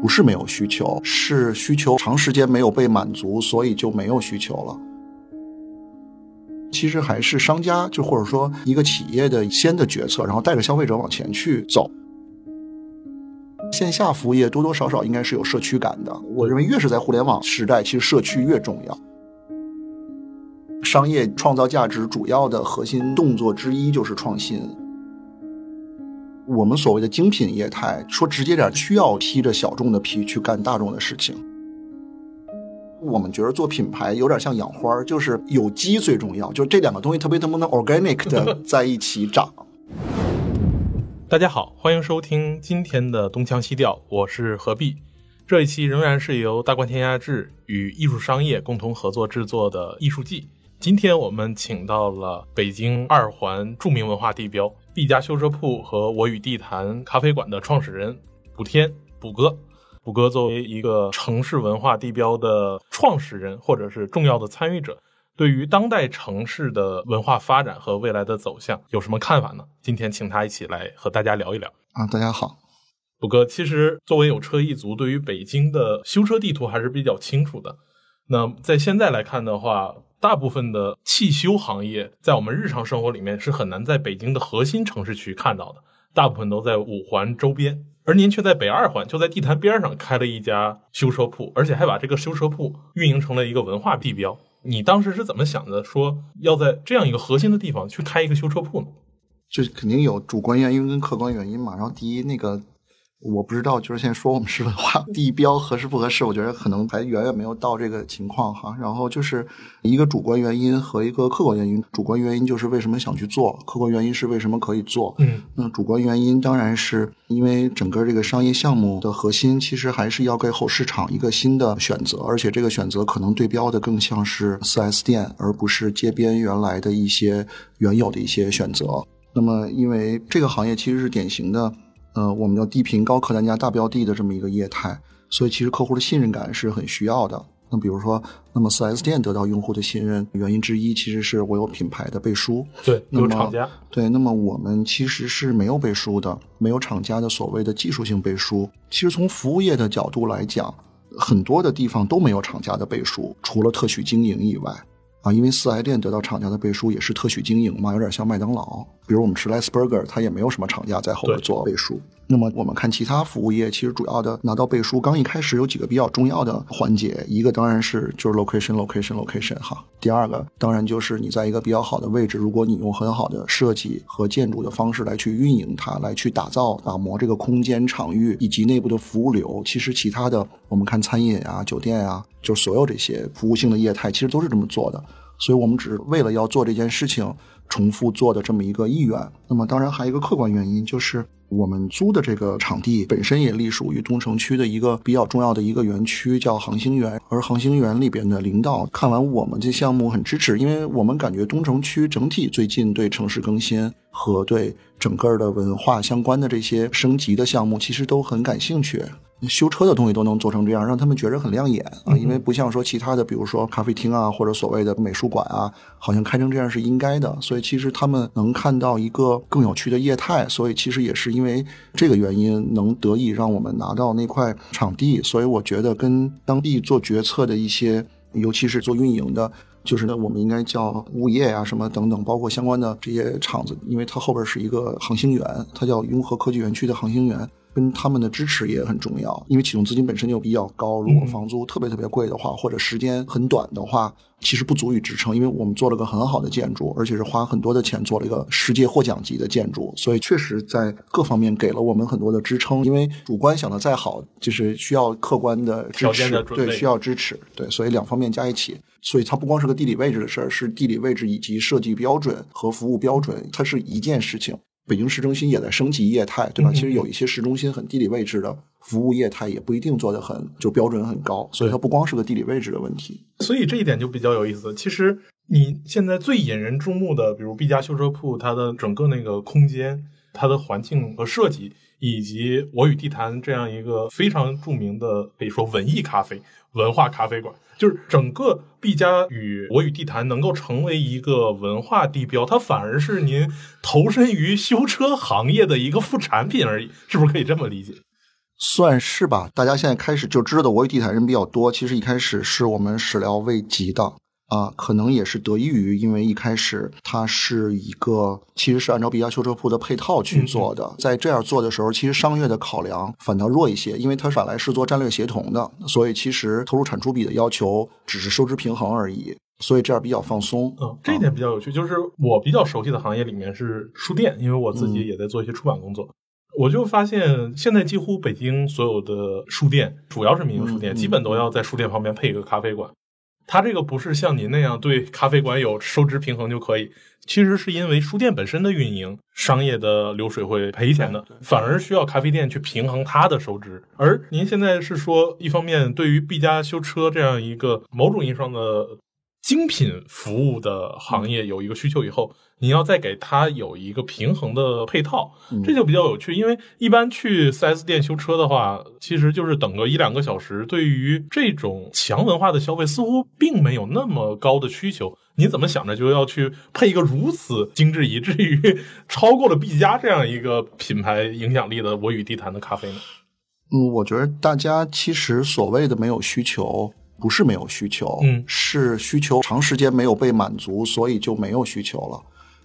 不是没有需求，是需求长时间没有被满足，所以就没有需求了。其实还是商家，就或者说一个企业的先的决策，然后带着消费者往前去走。线下服务业多多少少应该是有社区感的。我认为越是在互联网时代，其实社区越重要。商业创造价值主要的核心动作之一就是创新。我们所谓的精品业态，说直接点，需要披着小众的皮去干大众的事情。我们觉得做品牌有点像养花，就是有机最重要，就是这两个东西特别特别能 organic 的在一起长。大家好，欢迎收听今天的东腔西调，我是何必。这一期仍然是由大观天下志与艺术商业共同合作制作的艺术季。今天我们请到了北京二环著名文化地标毕家修车铺和我与地坛咖啡馆的创始人卜天卜哥。卜哥作为一个城市文化地标的创始人或者是重要的参与者。对于当代城市的文化发展和未来的走向有什么看法呢？今天请他一起来和大家聊一聊啊！大家好，卜哥，其实作为有车一族，对于北京的修车地图还是比较清楚的。那在现在来看的话，大部分的汽修行业在我们日常生活里面是很难在北京的核心城市区看到的，大部分都在五环周边，而您却在北二环，就在地坛边上开了一家修车铺，而且还把这个修车铺运营成了一个文化地标。你当时是怎么想的？说要在这样一个核心的地方去开一个修车铺呢？就肯定有主观原因跟客观原因嘛。然后第一，那个。我不知道，就是现在说我们是文化地标合适不合适？我觉得可能还远远没有到这个情况哈。然后就是一个主观原因和一个客观原因。主观原因就是为什么想去做，客观原因是为什么可以做。嗯，那主观原因当然是因为整个这个商业项目的核心其实还是要给后市场一个新的选择，而且这个选择可能对标的更像是四 S 店，而不是街边原来的一些原有的一些选择。那么因为这个行业其实是典型的。呃，我们叫低频高客单价大标的的这么一个业态，所以其实客户的信任感是很需要的。那比如说，那么四 S 店得到用户的信任原因之一，其实是我有品牌的背书。对，有厂家。对，那么我们其实是没有背书的，没有厂家的所谓的技术性背书。其实从服务业的角度来讲，很多的地方都没有厂家的背书，除了特许经营以外。啊，因为四 S 店得到厂家的背书也是特许经营嘛，有点像麦当劳。比如我们吃 Less Burger，它也没有什么厂家在后边做背书。那么我们看其他服务业，其实主要的拿到背书，刚一开始有几个比较重要的环节，一个当然是就是 location，location，location 哈。第二个当然就是你在一个比较好的位置，如果你用很好的设计和建筑的方式来去运营它，来去打造打磨这个空间场域以及内部的服务流，其实其他的我们看餐饮啊、酒店啊，就所有这些服务性的业态，其实都是这么做的。所以我们只是为了要做这件事情，重复做的这么一个意愿。那么，当然还有一个客观原因，就是我们租的这个场地本身也隶属于东城区的一个比较重要的一个园区，叫航星园。而航星园里边的领导看完我们这项目很支持，因为我们感觉东城区整体最近对城市更新和对整个的文化相关的这些升级的项目，其实都很感兴趣。修车的东西都能做成这样，让他们觉得很亮眼啊！因为不像说其他的，比如说咖啡厅啊，或者所谓的美术馆啊，好像开成这样是应该的。所以其实他们能看到一个更有趣的业态，所以其实也是因为这个原因，能得以让我们拿到那块场地。所以我觉得跟当地做决策的一些，尤其是做运营的，就是呢，我们应该叫物业啊什么等等，包括相关的这些厂子，因为它后边是一个航星园，它叫雍和科技园区的航星园。跟他们的支持也很重要，因为启动资金本身就比较高，如果房租特别特别贵的话，或者时间很短的话，其实不足以支撑。因为我们做了个很好的建筑，而且是花很多的钱做了一个世界获奖级的建筑，所以确实在各方面给了我们很多的支撑。因为主观想的再好，就是需要客观的支持，对，需要支持，对，所以两方面加一起，所以它不光是个地理位置的事儿，是地理位置以及设计标准和服务标准，它是一件事情。北京市中心也在升级业态，对吧？其实有一些市中心很地理位置的服务业态也不一定做得很就标准很高，所以它不光是个地理位置的问题。所以这一点就比较有意思。其实你现在最引人注目的，比如毕加修车铺，它的整个那个空间、它的环境和设计，以及我与地坛这样一个非常著名的可以说文艺咖啡。文化咖啡馆就是整个毕加与我与地坛能够成为一个文化地标，它反而是您投身于修车行业的一个副产品而已，是不是可以这么理解？算是吧。大家现在开始就知道我与地毯人比较多，其实一开始是我们始料未及的。啊，可能也是得益于，因为一开始它是一个其实是按照毕加修车铺的配套去做的，在这样做的时候，其实商业的考量反倒弱一些，因为它本来是做战略协同的，所以其实投入产出比的要求只是收支平衡而已，所以这样比较放松。嗯，这一点比较有趣，就是我比较熟悉的行业里面是书店，因为我自己也在做一些出版工作，我就发现现在几乎北京所有的书店，主要是民营书店，基本都要在书店旁边配一个咖啡馆。它这个不是像您那样对咖啡馆有收支平衡就可以，其实是因为书店本身的运营，商业的流水会赔钱的，反而需要咖啡店去平衡它的收支。而您现在是说，一方面对于毕加修车这样一个某种意义上的精品服务的行业有一个需求以后。你要再给它有一个平衡的配套，这就比较有趣。因为一般去 4S 店修车的话，其实就是等个一两个小时。对于这种强文化的消费，似乎并没有那么高的需求。你怎么想着就要去配一个如此精致，以至于超过了毕加这样一个品牌影响力的我与地坛的咖啡呢？嗯，我觉得大家其实所谓的没有需求，不是没有需求，嗯，是需求长时间没有被满足，所以就没有需求了。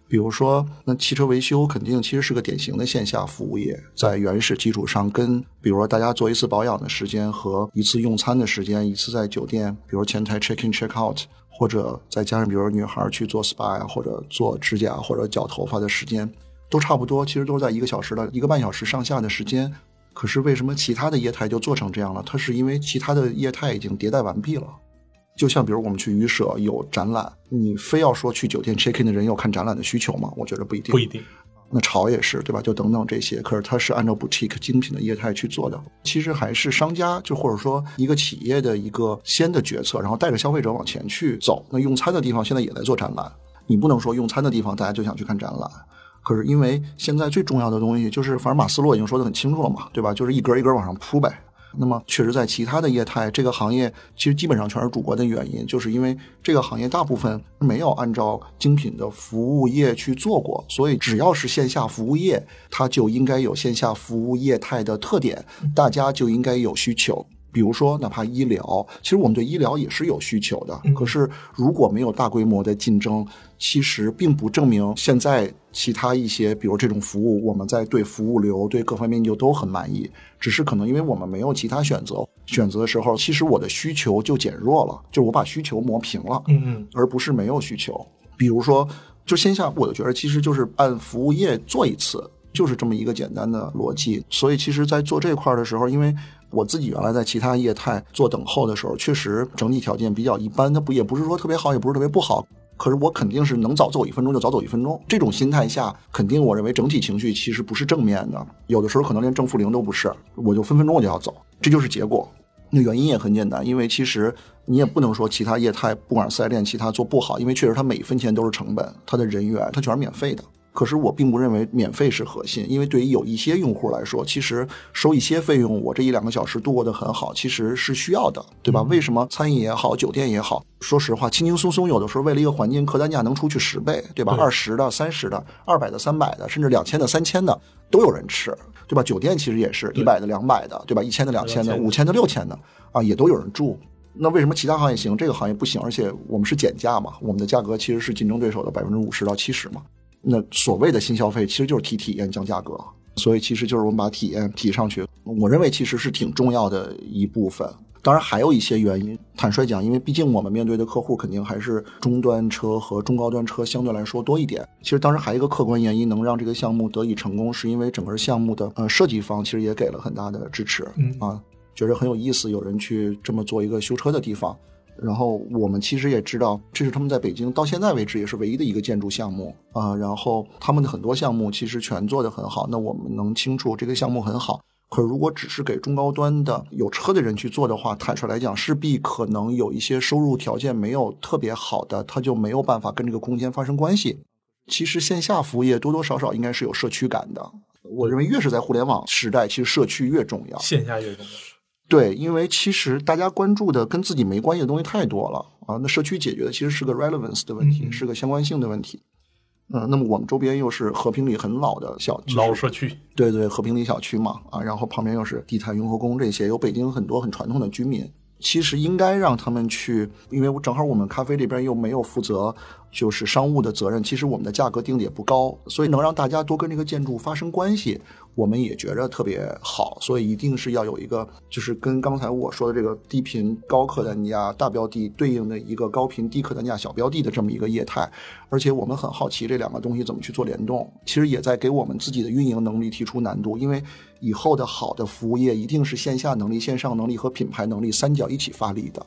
比如说，那汽车维修肯定其实是个典型的线下服务业，在原始基础上，跟比如说大家做一次保养的时间和一次用餐的时间，一次在酒店，比如前台 check in check out，或者再加上比如女孩去做 spa 呀，或者做指甲或者绞头发的时间，都差不多，其实都是在一个小时到一个半小时上下的时间。可是为什么其他的业态就做成这样了？它是因为其他的业态已经迭代完毕了。就像比如我们去旅舍有展览，你非要说去酒店 check in 的人有看展览的需求吗？我觉得不一定。不一定。那潮也是对吧？就等等这些，可是它是按照 boutique 精品的业态去做的。其实还是商家就或者说一个企业的一个先的决策，然后带着消费者往前去走。那用餐的地方现在也在做展览，你不能说用餐的地方大家就想去看展览。可是因为现在最重要的东西就是，反正马斯洛已经说的很清楚了嘛，对吧？就是一格一格往上铺呗。那么，确实，在其他的业态，这个行业其实基本上全是主观的原因，就是因为这个行业大部分没有按照精品的服务业去做过，所以只要是线下服务业，它就应该有线下服务业态的特点，大家就应该有需求。比如说，哪怕医疗，其实我们对医疗也是有需求的。可是，如果没有大规模的竞争，其实并不证明现在其他一些，比如这种服务，我们在对服务流、对各方面就都很满意。只是可能因为我们没有其他选择，选择的时候，其实我的需求就减弱了，就是我把需求磨平了，嗯嗯，而不是没有需求。比如说，就线下，我就觉得其实就是按服务业做一次，就是这么一个简单的逻辑。所以，其实，在做这块的时候，因为我自己原来在其他业态做等候的时候，确实整体条件比较一般。它不也不是说特别好，也不是特别不好。可是我肯定是能早走一分钟就早走一分钟。这种心态下，肯定我认为整体情绪其实不是正面的。有的时候可能连正负零都不是，我就分分钟我就要走，这就是结果。那原因也很简单，因为其实你也不能说其他业态不管是四 S 店其他做不好，因为确实它每一分钱都是成本，它的人员它全是免费的。可是我并不认为免费是核心，因为对于有一些用户来说，其实收一些费用，我这一两个小时度过得很好，其实是需要的，对吧？为什么餐饮也好，酒店也好，说实话，轻轻松松，有的时候为了一个环境，客单价能出去十倍，对吧？二十的、三十的、二百的、三百的，甚至两千的、三千的都有人吃，对吧？酒店其实也是一百的、两百的，对吧？一千的、两千的、五千的、六千的啊，也都有人住。那为什么其他行业行，这个行业不行？而且我们是减价嘛，我们的价格其实是竞争对手的百分之五十到七十嘛。那所谓的新消费其实就是提体验降价格，所以其实就是我们把体验提上去。我认为其实是挺重要的一部分。当然还有一些原因，坦率讲，因为毕竟我们面对的客户肯定还是中端车和中高端车相对来说多一点。其实当时还有一个客观原因，能让这个项目得以成功，是因为整个项目的呃设计方其实也给了很大的支持，啊，觉得很有意思，有人去这么做一个修车的地方。然后我们其实也知道，这是他们在北京到现在为止也是唯一的一个建筑项目啊。然后他们的很多项目其实全做得很好。那我们能清楚这个项目很好，可如果只是给中高端的有车的人去做的话，坦率来讲，势必可能有一些收入条件没有特别好的，他就没有办法跟这个空间发生关系。其实线下服务业多多少少应该是有社区感的。我认为越是在互联网时代，其实社区越重要，线下越重要。对，因为其实大家关注的跟自己没关系的东西太多了啊。那社区解决的其实是个 relevance 的问题，是个相关性的问题。嗯，那么我们周边又是和平里很老的小区老社区，对对，和平里小区嘛，啊，然后旁边又是地坛、雍和宫这些，有北京很多很传统的居民。其实应该让他们去，因为正好我们咖啡这边又没有负责就是商务的责任，其实我们的价格定的也不高，所以能让大家多跟这个建筑发生关系，我们也觉着特别好。所以一定是要有一个，就是跟刚才我说的这个低频高客单价大标的对应的一个高频低客单价小标的的这么一个业态。而且我们很好奇这两个东西怎么去做联动，其实也在给我们自己的运营能力提出难度，因为以后的好的服务业一定是线下能力、线上能力和品牌能力三角一起发力的。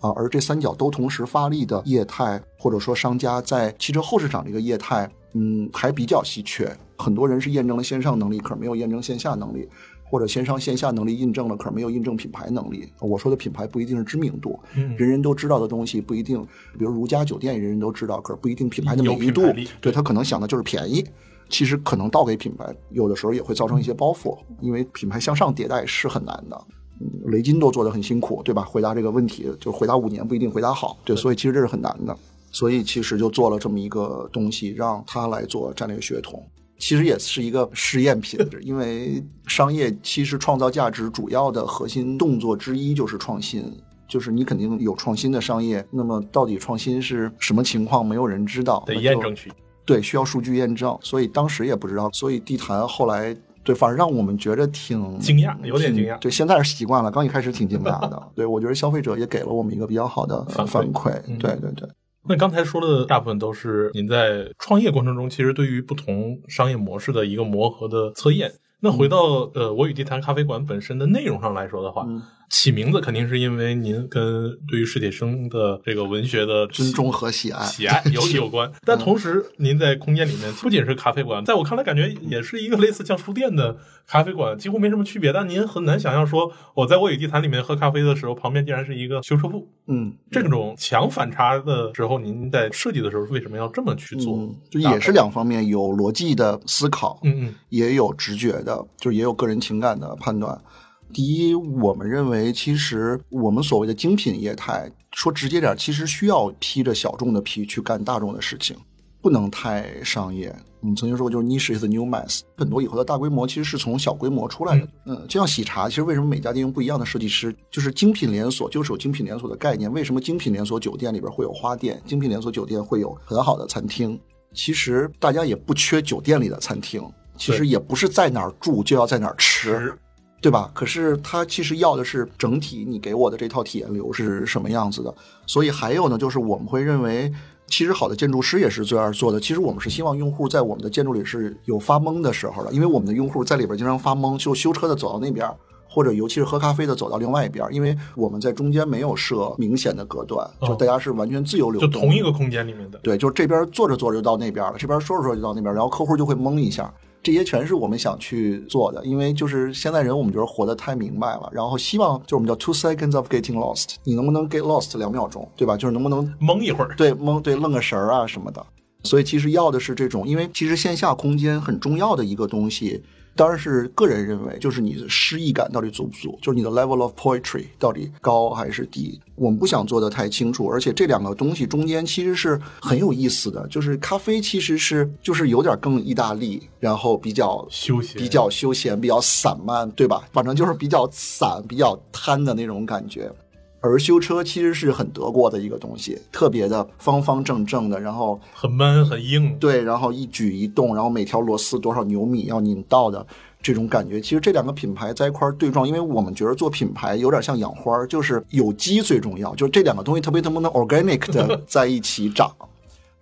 啊，而这三角都同时发力的业态，或者说商家在汽车后市场这个业态，嗯，还比较稀缺。很多人是验证了线上能力，可是没有验证线下能力，或者线上线下能力印证了，可是没有印证品牌能力。我说的品牌不一定是知名度，嗯人人都知道的东西不一定，比如如家酒店，人人都知道，可是不一定品牌的美誉度对他可能想的就是便宜。其实可能倒给品牌，有的时候也会造成一些包袱，因为品牌向上迭代是很难的。嗯，雷军都做得很辛苦，对吧？回答这个问题，就回答五年不一定回答好，对，所以其实这是很难的。所以其实就做了这么一个东西，让他来做战略血统，其实也是一个试验品，因为商业其实创造价值主要的核心动作之一就是创新。就是你肯定有创新的商业，那么到底创新是什么情况，没有人知道，得验证去。对，需要数据验证，所以当时也不知道，所以地坛后来对，反而让我们觉得挺惊讶有点惊讶对，现在是习惯了，刚一开始挺惊讶的。对，我觉得消费者也给了我们一个比较好的反馈对对对，那刚才说的大部分都是您在创业过程中，其实对于不同商业模式的一个磨合的测验。那回到呃，我与地坛咖啡馆本身的内容上来说的话，嗯起名字肯定是因为您跟对于史铁生的这个文学的尊重和喜爱。喜爱有 有关，但同时您在空间里面不仅是咖啡馆，在我看来感觉也是一个类似像书店的咖啡馆，几乎没什么区别。但您很难想象说我在我与地坛里面喝咖啡的时候，旁边竟然是一个修车铺。嗯，这种强反差的时候，您在设计的时候为什么要这么去做？嗯，就也是两方面，有逻辑的思考，嗯嗯也有直觉的，就也有个人情感的判断。第一，我们认为，其实我们所谓的精品业态，说直接点，其实需要披着小众的皮去干大众的事情，不能太商业。我们曾经说过，就是 niche is the new mass。很多以后的大规模其实是从小规模出来的。嗯，就像喜茶，其实为什么每家店用不一样的设计师？就是精品连锁就是有精品连锁的概念。为什么精品连锁酒店里边会有花店？精品连锁酒店会有很好的餐厅？其实大家也不缺酒店里的餐厅，其实也不是在哪儿住就要在哪儿吃。是对吧？可是他其实要的是整体，你给我的这套体验流是什么样子的。所以还有呢，就是我们会认为，其实好的建筑师也是这样做的。其实我们是希望用户在我们的建筑里是有发懵的时候的，因为我们的用户在里边经常发懵，就修车的走到那边。或者尤其是喝咖啡的走到另外一边，因为我们在中间没有设明显的隔断，哦就大家是完全自由流动就动。同一个空间里面的。对，就是这边坐着坐着就到那边了，这边说着说着就到那边，然后客户就会懵一下。这些全是我们想去做的，因为就是现在人我们觉得活得太明白了，然后希望就是我们叫 two seconds of getting lost，你能不能 get lost 两秒钟，对吧？就是能不能蒙一会儿，对蒙对愣个神儿啊什么的。所以其实要的是这种，因为其实线下空间很重要的一个东西，当然是个人认为，就是你的诗意感到底足不足，就是你的 level of poetry 到底高还是低。我们不想做的太清楚，而且这两个东西中间其实是很有意思的，就是咖啡其实是就是有点更意大利，然后比较休闲比较休闲，比较散漫，对吧？反正就是比较散、比较贪的那种感觉。而修车其实是很德国的一个东西，特别的方方正正的，然后很闷很硬。对，然后一举一动，然后每条螺丝多少牛米要拧到的这种感觉，其实这两个品牌在一块儿对撞，因为我们觉得做品牌有点像养花儿，就是有机最重要，就是这两个东西特别能不能 organic 的 在一起长。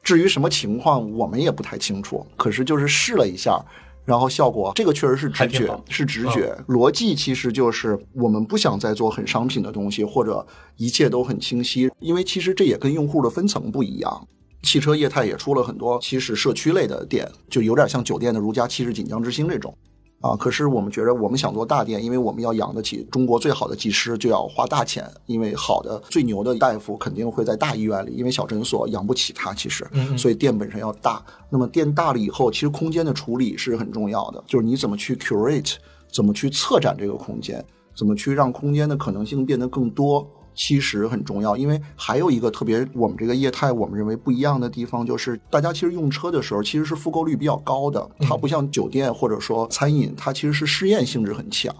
至于什么情况，我们也不太清楚，可是就是试了一下。然后效果，这个确实是直觉是直觉。逻辑其实就是我们不想再做很商品的东西，或者一切都很清晰，因为其实这也跟用户的分层不一样。汽车业态也出了很多，其实社区类的店，就有点像酒店的如家、七十锦江之星这种。啊，可是我们觉得我们想做大店，因为我们要养得起中国最好的技师，就要花大钱。因为好的、最牛的大夫肯定会在大医院里，因为小诊所养不起他，其实，嗯所以店本身要大。那么店大了以后，其实空间的处理是很重要的，就是你怎么去 curate，怎么去策展这个空间，怎么去让空间的可能性变得更多。其实很重要，因为还有一个特别我们这个业态我们认为不一样的地方，就是大家其实用车的时候其实是复购率比较高的，它不像酒店或者说餐饮，它其实是试验性质很强。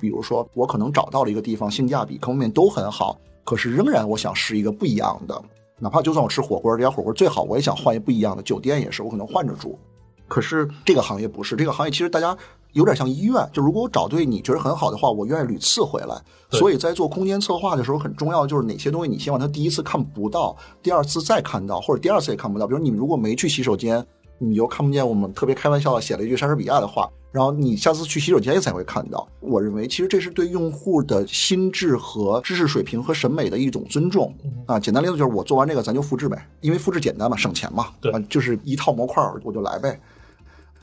比如说我可能找到了一个地方，性价比各方面都很好，可是仍然我想试一个不一样的，哪怕就算我吃火锅，这家火锅最好，我也想换一不一样的。酒店也是，我可能换着住。可是这个行业不是，这个行业其实大家有点像医院，就如果我找对你觉得很好的话，我愿意屡次回来。所以在做空间策划的时候，很重要就是哪些东西你希望他第一次看不到，第二次再看到，或者第二次也看不到。比如你如果没去洗手间，你又看不见我们特别开玩笑的写了一句莎士比亚的话，然后你下次去洗手间才会看到。我认为其实这是对用户的心智和知识水平和审美的一种尊重啊。简单例子就是我做完这个咱就复制呗，因为复制简单嘛，省钱嘛，对啊，就是一套模块我就来呗。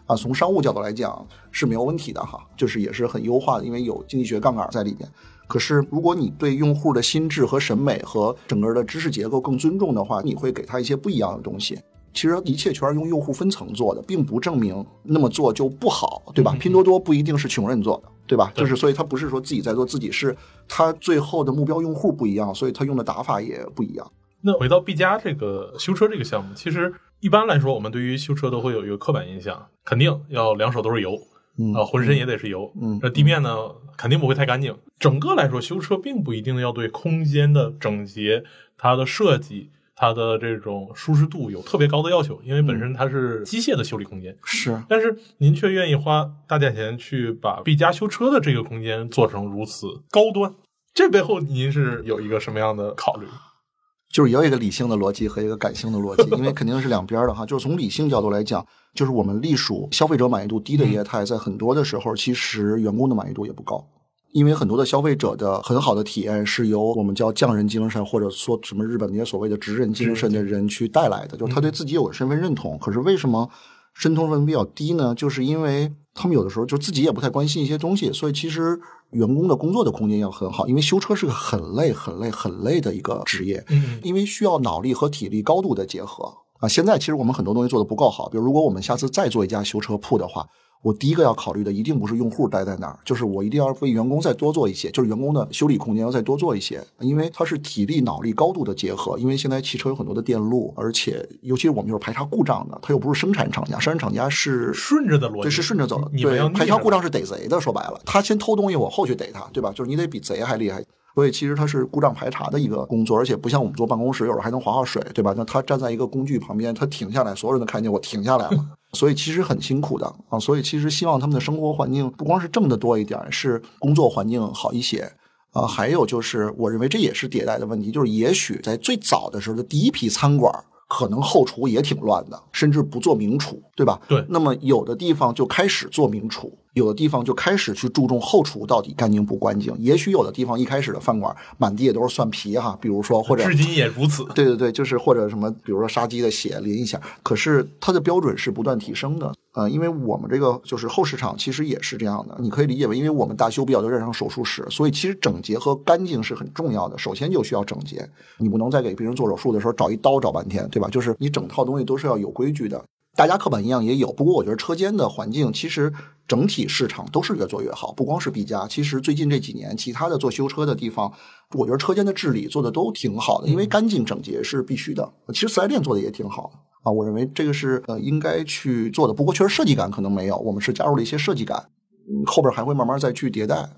啊，从商务角度来讲是没有问题的哈，就是也是很优化的，因为有经济学杠杆在里边。可是如果你对用户的心智和审美和整个的知识结构更尊重的话，你会给他一些不一样的东西。其实一切全是用用户分层做的，并不证明那么做就不好，对吧？拼多多不一定是穷人做的，对吧？就是所以他不是说自己在做，自己是他最后的目标用户不一样，所以他用的打法也不一样。那回到 B 加这个修车这个项目，其实一般来说，我们对于修车都会有一个刻板印象，肯定要两手都是油，嗯啊，浑身也得是油，嗯那地面呢肯定不会太干净。整个来说，修车并不一定要对空间的整洁、它的设计、它的这种舒适度有特别高的要求，因为本身它是机械的修理空间。是，但是您却愿意花大价钱去把 B 加修车的这个空间做成如此高端，这背后您是有一个什么样的考虑？就是也有一个理性的逻辑和一个感性的逻辑，因为肯定是两边的哈。就是从理性角度来讲，就是我们隶属消费者满意度低的业态，在很多的时候，其实员工的满意度也不高。因为很多的消费者的很好的体验是由我们叫匠人精神，或者说什么日本那些所谓的职人精神的人去带来的，就是他对自己有个身份认同。可是为什么渗透分比较低呢？就是因为他们有的时候就自己也不太关心一些东西，所以其实员工的工作的空间要很好，因为修车是个很累、很累、很累的一个职业。嗯因为需要脑力和体力高度的结合啊。现在其实我们很多东西做的不够好，比如如果我们下次再做一家修车铺的话，我第一个要考虑的一定不是用户待在哪儿，就是我一定要为员工再多做一些，就是员工的修理空间要再多做一些，因为它是体力脑力高度的结合。因为现在汽车有很多的电路，而且尤其是我们就是排查故障的，它又不是生产厂家，生产厂家是顺着的逻辑，对，是顺着走的。对，排查故障是是逮贼的，说白了，他先偷东西，我后去逮他，对吧？就是你得比贼还厉害。所以其实它是故障排查的一个工作，而且不像我们坐办公室，有时候还能划划水，对吧？那他站在一个工具旁边，他停下来，所有人都看见我停下来了，所以其实很辛苦的啊。所以其实希望他们的生活环境不光是挣得多一点，是工作环境好一些。啊，还有就是，我认为这也是迭代的问题，就是也许在最早的时候的第一批餐馆，可能后厨也挺乱的，甚至不做明厨，对吧？对那么有的地方就开始做明厨，有的地方就开始去注重后厨到底干净不干净。也许有的地方一开始的饭馆满地也都是蒜皮哈，比如说或者至今也如此。对对对，就是或者什么，比如说杀鸡的血淋一下，可是它的标准是不断提升的。呃，因为我们这个就是后市场其实也是这样的，你可以理解为，因为我们大修比较多认上手术室，所以其实整洁和干净是很重要的。首先就需要整洁，你不能再给病人做手术的时候找一刀找半天，对吧？就是你整套东西都是要有规矩的。大家刻板印象也有，不过我觉得车间的环境其实整体市场都是越做越好，不光是 B 加，其实最近这几年其他的做修车的地方，我觉得车间的治理做的都挺好的，因为干净整洁是必须的。其实四 S 店做的也挺好的啊，我认为这个是呃应该去做的，不过确实设计感可能没有，我们是加入了一些设计感，嗯，后边还会慢慢再去迭代。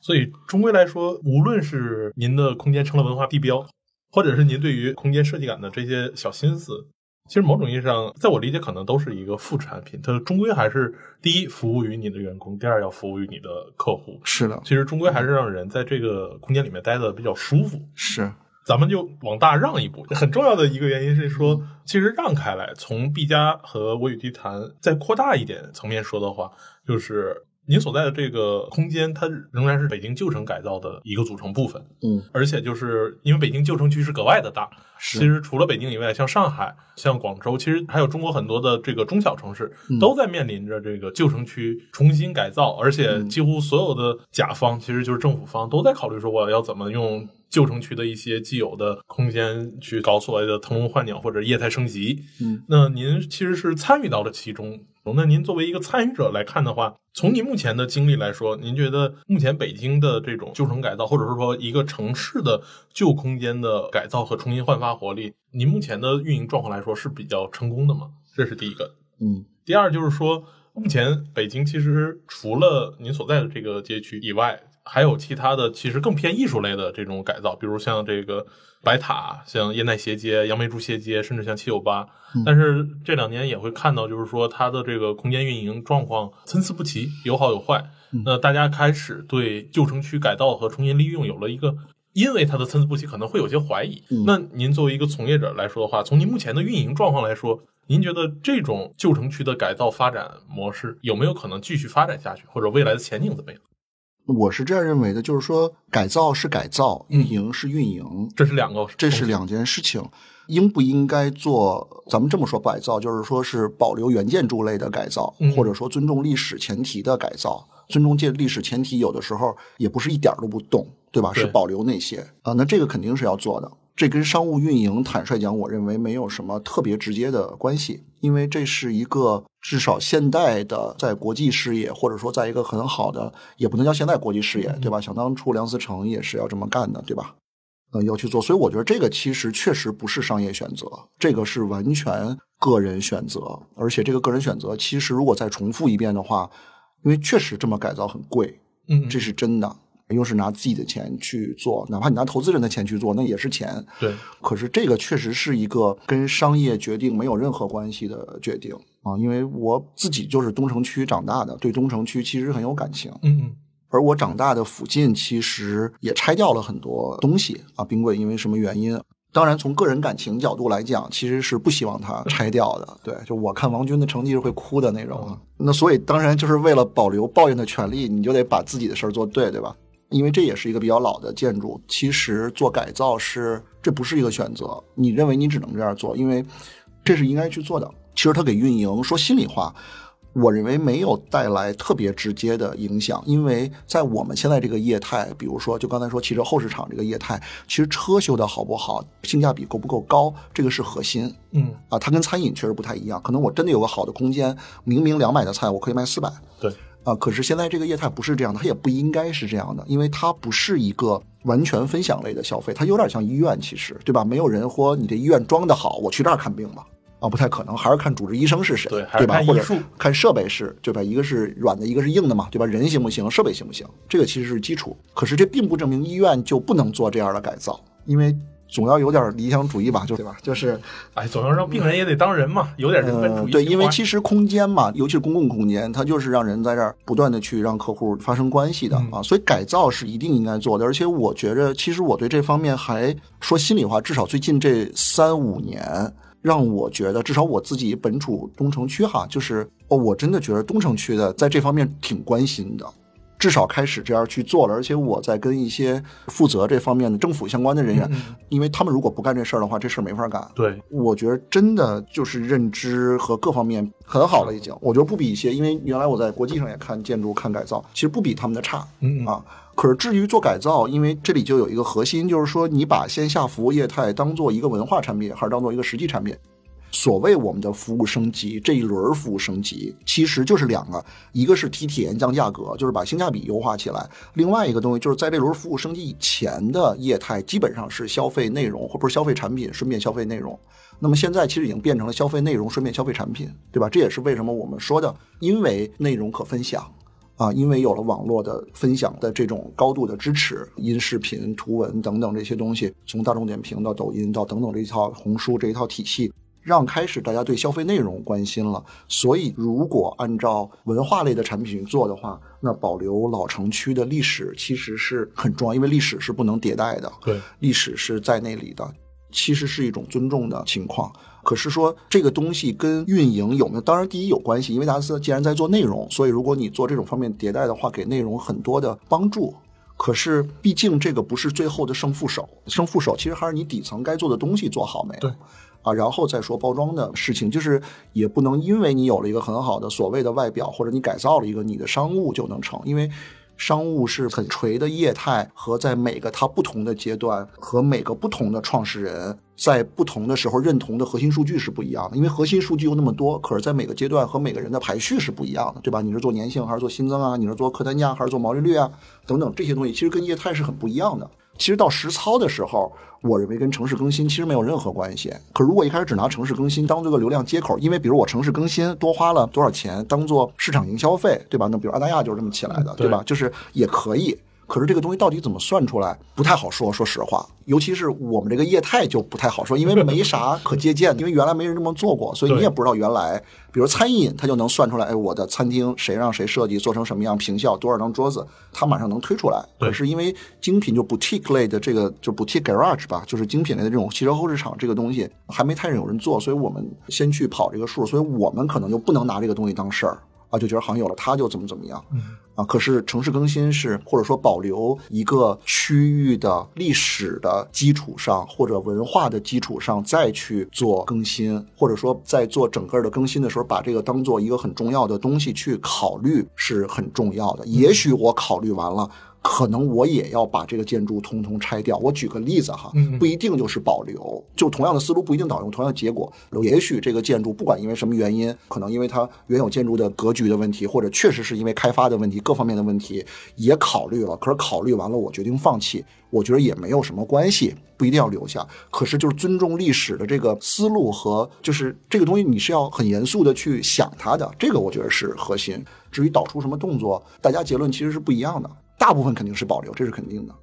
所以终归来说，无论是您的空间成了文化地标，或者是您对于空间设计感的这些小心思，其实某种意义上，在我理解，可能都是一个副产品。它终归还是第一，服务于你的员工；第二，要服务于你的客户。是的，其实终归还是让人在这个空间里面待的比较舒服。是咱们就往大让一步，很重要的一个原因是说，其实让开来，从 B 加和我与地坛再扩大一点层面说的话，就是您所在的这个空间，它仍然是北京旧城改造的一个组成部分。嗯，而且就是因为北京旧城区是格外的大，是其实除了北京以外，像上海、像广州，其实还有中国很多的这个中小城市，嗯都在面临着这个旧城区重新改造，而且嗯几乎所有的甲方，其实就是政府方，都在考虑说我要怎么用旧城区的一些既有的空间去搞所谓的腾笼换鸟或者业态升级。嗯，那您其实是参与到了其中，那您作为一个参与者来看的话，从您目前的经历来说，您觉得目前北京的这种旧城改造，或者是说一个城市的旧空间的改造和重新焕发活力，您目前的运营状况来说是比较成功的吗？这是第一个。嗯，第二就是说，目前北京其实除了您所在的这个街区以外，还有其他的其实更偏艺术类的这种改造，比如像这个白塔、像烟袋斜街、杨梅竹斜街，甚至像七九八。但是这两年也会看到，就是说它的这个空间运营状况参差不齐，有好有坏。那大家开始对旧城区改造和重新利用有了一个，因为它的参差不齐，可能会有些怀疑。那您作为一个从业者来说的话，从您目前的运营状况来说，您觉得这种旧城区的改造发展模式有没有可能继续发展下去，或者未来的前景怎么样？我是这样认为的，就是说改造是改造，运营是运营，这是两个，这是两件事情。应不应该做？咱们这么说改造，就是说是保留原建筑类的改造，或者说尊重历史前提的改造。尊重建历史前提，有的时候也不是一点都不动，对吧？是保留那些啊，那这个肯定是要做的。这跟商务运营，坦率讲，我认为没有什么特别直接的关系，因为这是一个至少现代的在国际视野，或者说在一个很好的，也不能叫现代国际视野，对吧？想当初梁思成也是要这么干的，对吧？嗯，要去做，所以我觉得这个其实确实不是商业选择，这个是完全个人选择，而且这个个人选择其实如果再重复一遍的话，因为确实这么改造很贵，嗯，这是真的。又是拿自己的钱去做，哪怕你拿投资人的钱去做，那也是钱。对。可是这个确实是一个跟商业决定没有任何关系的决定啊！因为我自己就是东城区长大的，对东城区其实很有感情。嗯嗯。而我长大的附近其实也拆掉了很多东西啊，冰柜因为什么原因？当然，从个人感情角度来讲，其实是不希望它 拆掉的。对，就我看王军的成绩是会哭的那种。那所以，当然就是为了保留抱怨的权利，你就得把自己的事儿做对，对吧？因为这也是一个比较老的建筑，其实做改造是这不是一个选择。你认为你只能这样做，因为这是应该去做的。其实它给运营说心里话，我认为没有带来特别直接的影响。因为在我们现在这个业态，比如说就刚才说汽车后市场这个业态，其实车修的好不好，性价比够不够高，这个是核心。嗯啊，它跟餐饮确实不太一样。可能我真的有个好的空间，明明两百的菜，我可以卖四百。对。啊，可是现在这个业态不是这样的，它也不应该是这样的，因为它不是一个完全分享类的消费，它有点像医院，其实对吧？没有人说你这医院装的好，我去这儿看病吧，啊，不太可能，还是看主治医生是谁，对对吧？或者看设备是，对吧？一个是软的，一个是硬的嘛，对吧？人行不行，设备行不行，这个其实是基础。可是这并不证明医院就不能做这样的改造，因为。总要有点理想主义吧，就对吧？就是，哎，总要让病人也得当人嘛，有点人本主义。对，因为其实空间嘛，尤其是公共空间，它就是让人在这儿不断的去让客户发生关系的啊。所以改造是一定应该做的。而且我觉着，其实我对这方面还说心里话，至少最近这三五年，让我觉得，至少我自己本处东城区哈，就是哦，我真的觉得东城区的在这方面挺关心的。至少开始这样去做了，而且我在跟一些负责这方面的政府相关的人员，因为他们如果不干这事儿的话，这事儿没法干。对，我觉得真的就是认知和各方面很好了，已经。我觉得不比一些，因为原来我在国际上也看建筑、看改造，其实不比他们的差。嗯啊，可是至于做改造，因为这里就有一个核心，就是说你把线下服务业态当做一个文化产品，还是当做一个实际产品？所谓我们的服务升级，这一轮服务升级其实就是两个，一个是提体验降价格，就是把性价比优化起来；另外一个东西就是在这轮服务升级以前的业态，基本上是消费内容或者是消费产品顺便消费内容。那么现在其实已经变成了消费内容顺便消费产品，对吧？这也是为什么我们说的，因为内容可分享啊，因为有了网络的分享的这种高度的支持，音视频、图文等等这些东西，从大众点评到抖音到等等这一套红书这一套体系。让开始大家对消费内容关心了，所以如果按照文化类的产品做的话，那保留老城区的历史其实是很重要，因为历史是不能迭代的，对，历史是在那里的，其实是一种尊重的情况。可是说这个东西跟运营有没有？当然，第一有关系，因为达斯既然在做内容，所以如果你做这种方面迭代的话，给内容很多的帮助。可是毕竟这个不是最后的胜负手，胜负手其实还是你底层该做的东西做好没？对。啊，然后再说包装的事情，就是也不能因为你有了一个很好的所谓的外表，或者你改造了一个你的商务就能成，因为商务是很垂的业态，和在每个它不同的阶段和每个不同的创始人在不同的时候认同的核心数据是不一样的，因为核心数据有那么多，可是在每个阶段和每个人的排序是不一样的，对吧？你是做粘性还是做新增啊？你是做客单价还是做毛利率啊？等等这些东西，其实跟业态是很不一样的。其实到实操的时候，我认为跟城市更新其实没有任何关系。可如果一开始只拿城市更新当做个流量接口，因为比如我城市更新多花了多少钱当做市场营销费，对吧？那比如阿那亚就是这么起来的，对吧？就是也可以。可是这个东西到底怎么算出来，不太好说。说实话，尤其是我们这个业态就不太好说，因为没啥可借鉴，因为原来没人这么做过，所以你也不知道原来，比如餐饮，它就能算出来，哎，我的餐厅谁让谁设计，做成什么样，平效多少张桌子，它马上能推出来。可是因为精品就 boutique 类的这个就 boutique garage 吧，就是精品类的这种汽车后市场这个东西还没太有人做，所以我们先去跑这个数，所以我们可能就不能拿这个东西当事儿。啊，就觉得好像有了它就怎么怎么样，啊，可是城市更新是或者说保留一个区域的历史的基础上，或者文化的基础上再去做更新，或者说在做整个的更新的时候，把这个当做一个很重要的东西去考虑是很重要的。也许我考虑完了。可能我也要把这个建筑通通拆掉。我举个例子哈，不一定就是保留，就同样的思路不一定导用同样的结果。也许这个建筑不管因为什么原因，可能因为它原有建筑的格局的问题，或者确实是因为开发的问题，各方面的问题也考虑了。可是考虑完了，我决定放弃，我觉得也没有什么关系，不一定要留下。可是就是尊重历史的这个思路和就是这个东西，你是要很严肃的去想它的。这个我觉得是核心。至于导出什么动作，大家结论其实是不一样的。大部分肯定是保留，这是肯定的。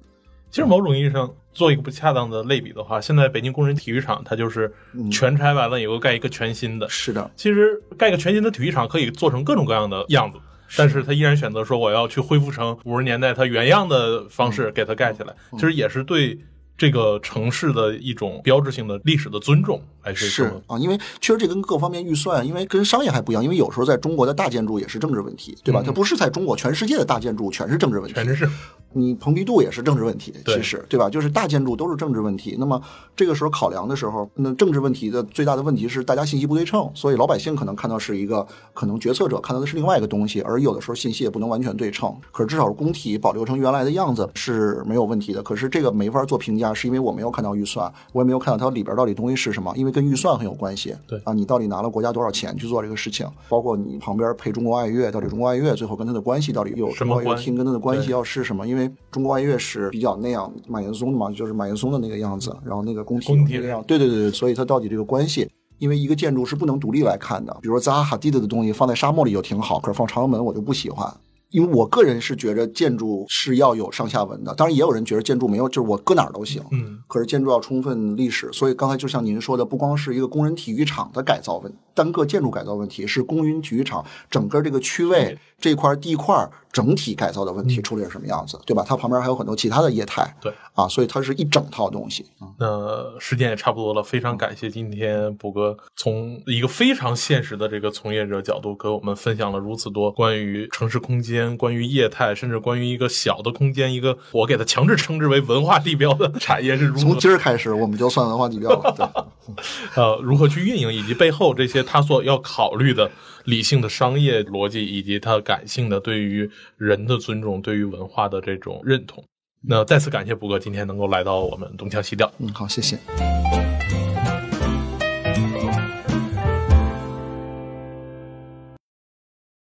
其实某种意义上，做一个不恰当的类比的话，现在北京工人体育场它就是全拆完了以后盖一个全新的。是的，其实盖个全新的体育场可以做成各种各样的样子，但是他依然选择说我要去恢复成五十年代它原样的方式给它盖起来，其实也是对。这个城市的一种标志性的历史的尊重，还是是啊，因为确实这跟各方面预算，因为跟商业还不一样，因为有时候在中国的大建筑也是政治问题，对吧？它不是在中国，全世界的大建筑全是政治问题，全是。你蓬皮杜也是政治问题，其实对吧？就是大建筑都是政治问题。那么这个时候考量的时候，那政治问题的最大的问题是大家信息不对称，所以老百姓可能看到是一个，可能决策者看到的是另外一个东西，而有的时候信息也不能完全对称。可是至少是工体保留成原来的样子是没有问题的。可是这个没法做评价，是因为我没有看到预算，我也没有看到它里边到底东西是什么，因为跟预算很有关系。对啊，你到底拿了国家多少钱去做这个事情？包括你旁边配中国爱乐，到底中国爱乐最后跟它的关系到底有什么关系？跟它的关系要是什么？因为中国爱乐。是比较那样马岩松的嘛，就是马岩松的那个样子，然后那个工体那个样，对对对对，所以它到底这个关系，因为一个建筑是不能独立来看的，比如说扎哈哈蒂的的东西放在沙漠里就挺好，可是放长安门我就不喜欢。因为我个人是觉得建筑是要有上下文的，当然也有人觉得建筑没有，就是我搁哪儿都行。嗯，可是建筑要充分历史，所以刚才就像您说的，不光是一个工人体育场的改造问，单个建筑改造问题，是工云体育场整个这个区位这块地块整体改造的问题处理是什么样子，对吧？它旁边还有很多其他的业态，对啊，所以它是一整套东西。那时间也差不多了，非常感谢今天卜哥从一个非常现实的这个从业者角度，给我们分享了如此多关于城市空间、关于业态。甚至关于一个小的空间，一个我给它强制称之为文化地标的产业是如何？从今儿开始，我们就算文化地标了。对 呃，如何去运营，以及背后这些他所要考虑的理性的商业逻辑，以及他感性的对于人的尊重，对于文化的这种认同。那再次感谢卜哥今天能够来到我们东腔西调。嗯，好，谢谢。